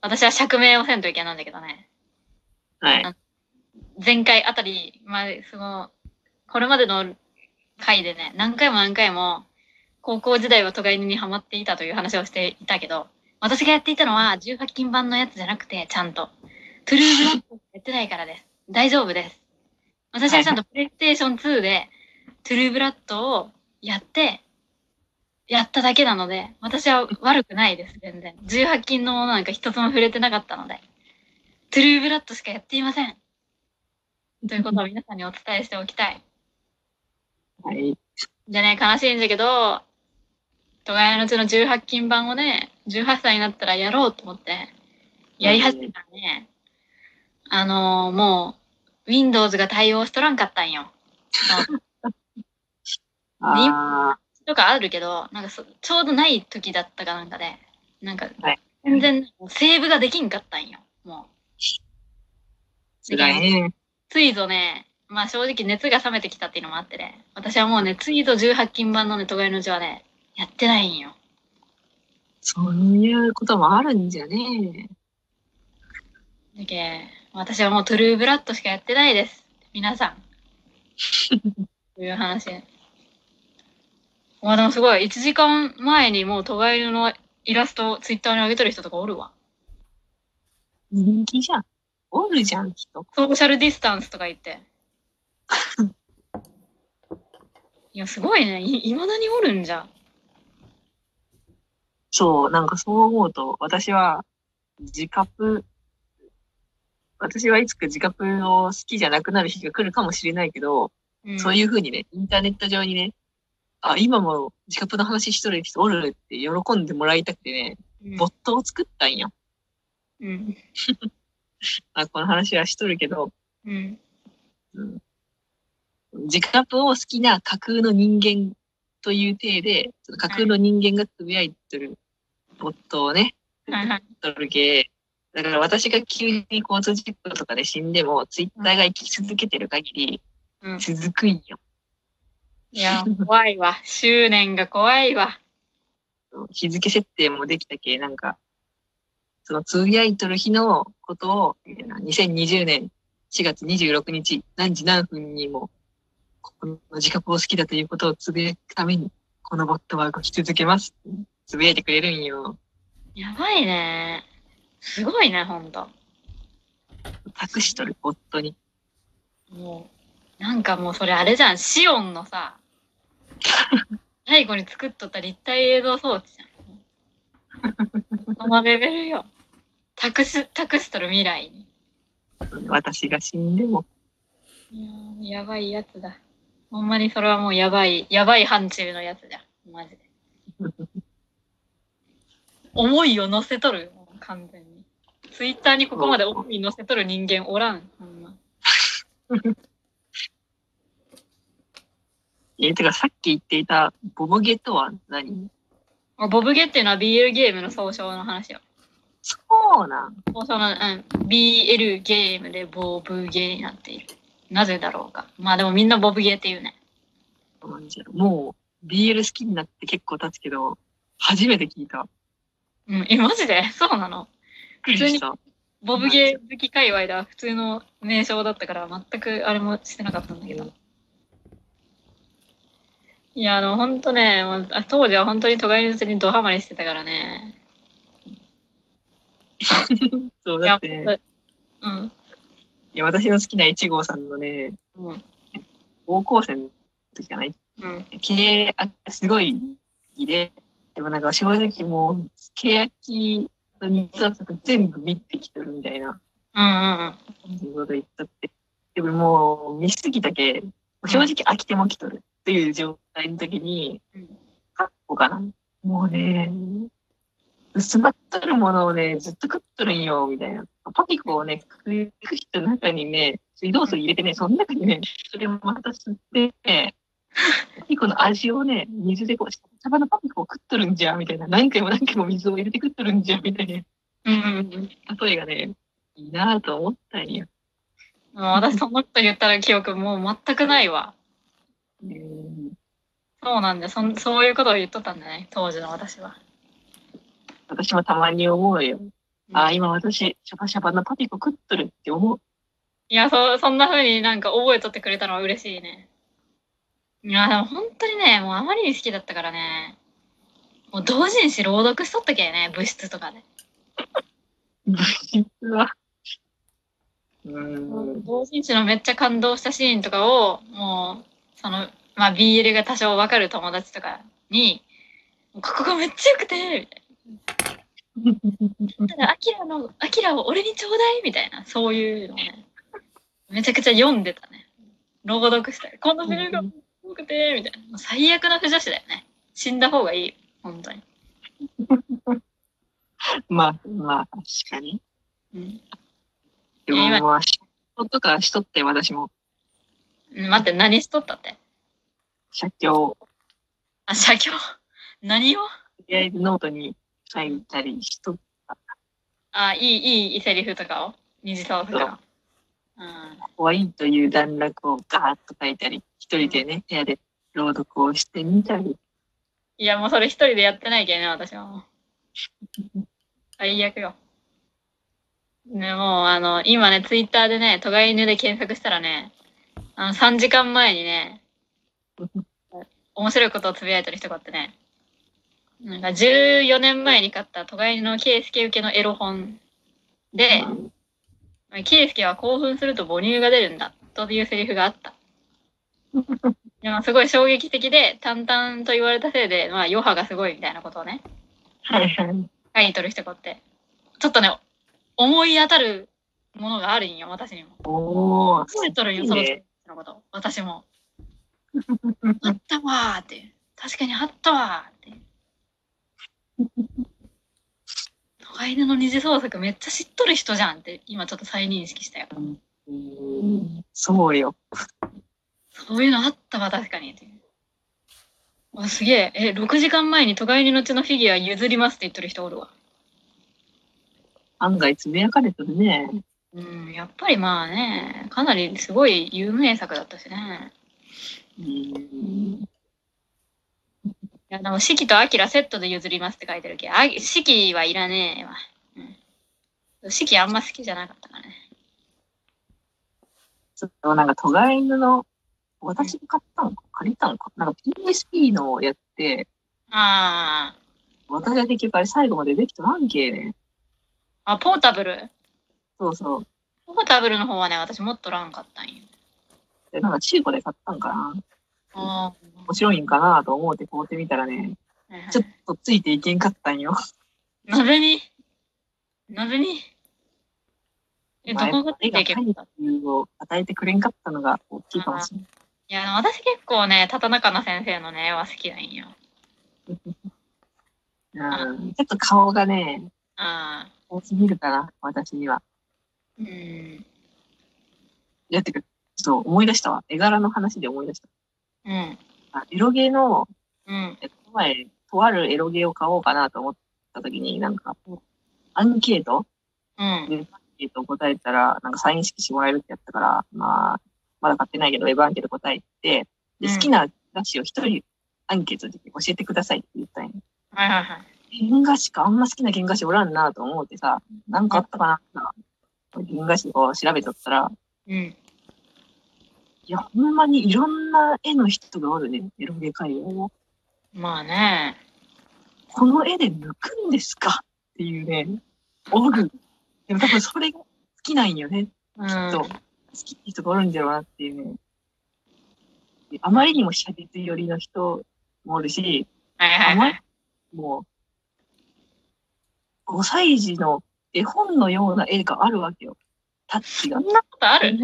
私は釈明をせんといけないんだけどね。はい。前回あたり、まあ、その、これまでの回でね、何回も何回も、高校時代はトガ犬にハマっていたという話をしていたけど、私がやっていたのは18金版のやつじゃなくて、ちゃんと。トゥルーブラッドやってないからです。大丈夫です。私はちゃんとプレイステーション2で、トゥルーブラッドをやって、やっただけなので、私は悪くないです、全然。18金のものなんか一つも触れてなかったので。トゥルーブラッドしかやっていません。ということを皆さんにお伝えしておきたい。はい。じゃあね、悲しいんだけど、トガヤのうちの18金版をね、18歳になったらやろうと思って、やり始めたらね、あのーもう、Windows が対応しとらんかったんよ。あとかあるけど、なんかそちょうどない時だったかなんかで、なんかはい、全然セーブができんかったんよ。もう。いね。ついぞね、まあ正直熱が冷めてきたっていうのもあってね、私はもうね、ついぞ18金版のね、トガヤのうちはね、やってないんよ。そういうこともあるんじゃねだけ私はもうトゥルーブラッドしかやってないです。皆さん。という話。まあでもすごい、1時間前にもうトガイヌのイラストをツイッターに上げてる人とかおるわ。人気じゃん。おるじゃん、人。ソーシャルディスタンスとか言って。いや、すごいね。い、未だにおるんじゃ。そう、なんかそう思うと、私は、自カプ、私はいつか自カプを好きじゃなくなる日が来るかもしれないけど、うん、そういうふうにね、インターネット上にね、あ、今も自カプの話しとる人おるって喜んでもらいたくてね、うん、ボットを作ったんよ。うん。あ、この話はしとるけど、うん。うん、自カプを好きな架空の人間という体で、その架空の人間がつぶやいてるボットをね、はいはい。とるけ、だから私が急に交通事故とかで死んでも、ツイッターが生き続けてる限り、うん。続くんよ。いや、怖いわ。執念が怖いわ。日付設定もできたけ、なんか、そのつぶやいとる日のことを、2020年4月26日何時何分にも、この自覚を好きだということをつぶやくために、このボットは動き続けます。つぶやいてくれるんよ。やばいね。すごいね、ほんと。託しとる、ボットに。もう、なんかもうそれあれじゃん。シオンのさ、最後に作っとった立体映像装置じゃん。そのレベルよ。託し、託しとる未来に。私が死んでも、いやーやばいやつだ。ほんまにそれはもうやばい、やばい範疇のやつじゃん。マジで。思いを乗せとる完全に。ツイッターにここまで思い乗せとる人間おらん。ほんま。え、てかさっき言っていたボボゲとは何？あボブゲっていうのは BL ゲームの総称の話よ。そうなん。総称の、うん、BL ゲームでボブゲになっている。なぜだろうか。まあでもみんなボブゲっていうね。もう BL 好きになって結構経つけど、初めて聞いた。うん、え、マジで？そうなの？びっくりした。ボブゲ好き界隈では普通の名称だったから全くあれもしてなかったんだけど。いや、あの、ほんとね、もうあ当時は本当に都会のうちにドハマりしてたからね。そう、いやだって、ね、うん。いや私の好きな1号さんのね、うん。高校生の時じゃない？うん。経営あすごい好きで、でもなんか正直もう、欅と日作全部見てきてるみたいな、うんうんそういうこと言っちゃって。でももう見すぎたけ、正直飽きてもきとるっていう状態の時に、うん。カッコかな。もうね、薄まっとるものをね、ずっと食っとるんよ、みたいな。パピコをね、食い人の中にね、水道水入れてね、その中にね、それをまた吸って、ね、パピコの味をね、水でこう、サバのパピコを食っとるんじゃ、みたいな。何回も何回も水を入れて食っとるんじゃ、みたいな。うん。例えがね、いいなぁと思ったんよ。もう私そんなこと言ったら記憶もう全くないわ。うんそうなんだよ。そんそういうことを言っとったんだね。当時の私は。私もたまに思うよ。あ、今私、シャバシャバなパピコ食っとるって思う。いや、そ、そんな風になんか覚えとってくれたのは嬉しいね。いや、でも本当にね、もうあまりに好きだったからね。もう同人誌朗読しとったけね、部室とかで。実は。うーん。同人誌のめっちゃ感動したシーンとかを、もう、その、まあ BL が多少わかる友達とかに、ここがめっちゃ良くて、みたいな。ただ、アキラの、アキラを俺にちょうだいみたいな、そういうのをね、めちゃくちゃ読んでたね。朗読したい。このフが良くて、みたいな。最悪な不女子だよね。死んだ方がいいよ。本当に。まあ、まあ、確かに。うん。でも、まあ、仕事とかしとって、私も、うん待って、何しとったって？写経、あ、写経？何を？とりあえずノートに書いたりしとっあ、いい、いいセリフとかを？二次創作の。うん。怖いという段落をガーッと書いたり、一人でね、部屋で朗読をしてみたり。いや、もうそれ一人でやってないけどね、私は。最悪よ。ね、もう、あの、今ね、ツイッターでね、トガ犬で検索したらね、あの、3時間前にね、面白いことをつぶやいてる人があってね、なんか14年前に買ったトガ犬のケイスケ受けのエロ本で、ケイスケは興奮すると母乳が出るんだ、というセリフがあった。でもすごい衝撃的で、淡々と言われたせいで、まあ、余波がすごいみたいなことをね、はいはい。書いとる人がおって、ちょっとね、思い当たるものがあるんよ、私にも。おー、覚えとるんよ、その人のこと。私も。あったわーって。確かにあったわーって。トガ犬の二次創作めっちゃ知っとる人じゃんって、今ちょっと再認識したよ。うんそうよ。そういうのあったわ、確かに。あ、すげえ。え、6時間前にトガ犬の血のフィギュア譲りますって言ってる人おるわ。案外つぶやかれてるね。うん、やっぱりまあね、かなりすごい有名作だったしね。うん。いや、でも、四季とアキラセットで譲りますって書いてるけど、あ四季はいらねえわ。うん。四季あんま好きじゃなかったからね。ちょっとなんか、トガ犬の、私が買ったのか借りたのか？なんか PSP のやって、あ私は結局あれ最後までできてなんけね。あ。あ、ポータブル？そうそう。ポータブルの方はね、私もっとらんかったんよ。で、なんか中古で買ったんかなあ面白いんかなと思って買うてみたらね、あ。ちょっとついていけんかったんよ。なぜに？なぜに？え、どまあこがついていけ絵が描いたを与えてくれんかったのが大きいかもしれない。いや、私結構ね、畑中奈先生のね、絵は好きなんよ。うん、ちょっと顔がね、ああ。多すぎるかな、私には。うん。やってくる。ちょっと思い出したわ。絵柄の話で思い出した。うん。あエロゲーの、うん。えこの前、とあるエロゲーを買おうかなと思った時に、なんか、アンケート？うん。アンケートを答えたら、なんかサイン色してもらえるってやったから、まあ、まだ買ってないけど、ウェブアンケート答えて、で、うん好きな菓子を一人アンケートで教えてくださいって言ったんよ。はいはいはい。原菓子か、あんま好きな原菓子おらんなと思ってさ、なんかあったかな原菓子を調べとったら、うん。いや、ほんまにいろんな絵の人がおるね、エロゲ界を。まあね。この絵で抜くんですか？っていうね、おる。でも多分それが好きなんよね。うん。そう好きな人がおるんだろうなっていうね。であまりにも写実寄りの人もおるし、はいはいはい。もう、5歳児の絵本のような絵があるわけよ。タッチがそ。んなことある？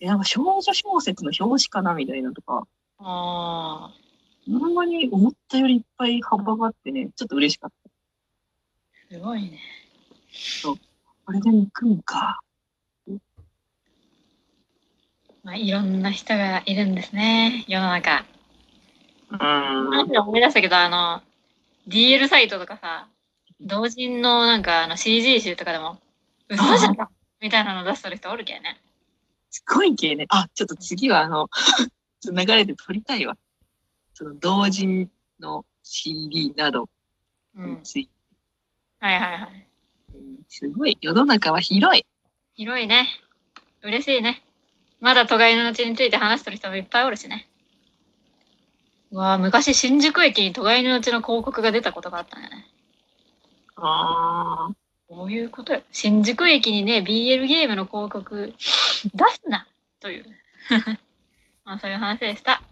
え、なんか少女小説の表紙かなみたいなとか、ああ。ほんまに思ったよりいっぱい幅があってね、ちょっと嬉しかった。すごいね。これで抜くんか。まあ、いろんな人がいるんですね、世の中。うーん。思い出したけど、あの、DL サイトとかさ、同人のなんかあの CG 集とかでも、嘘じゃんみたいなの出しとる人おるけんね。すごい系ね。あ、ちょっと次はあの、流れで撮りたいわ。その同人の CD などうん。について。はいはいはい。すごい。世の中は広い。広いね。嬉しいね。まだ都会の後について話してる人もいっぱいおるしね。うわあ、昔新宿駅に都会のうちの広告が出たことがあったね。ああ。こういうことよ。新宿駅にね、BL ゲームの広告出すなという。まあそういう話でした。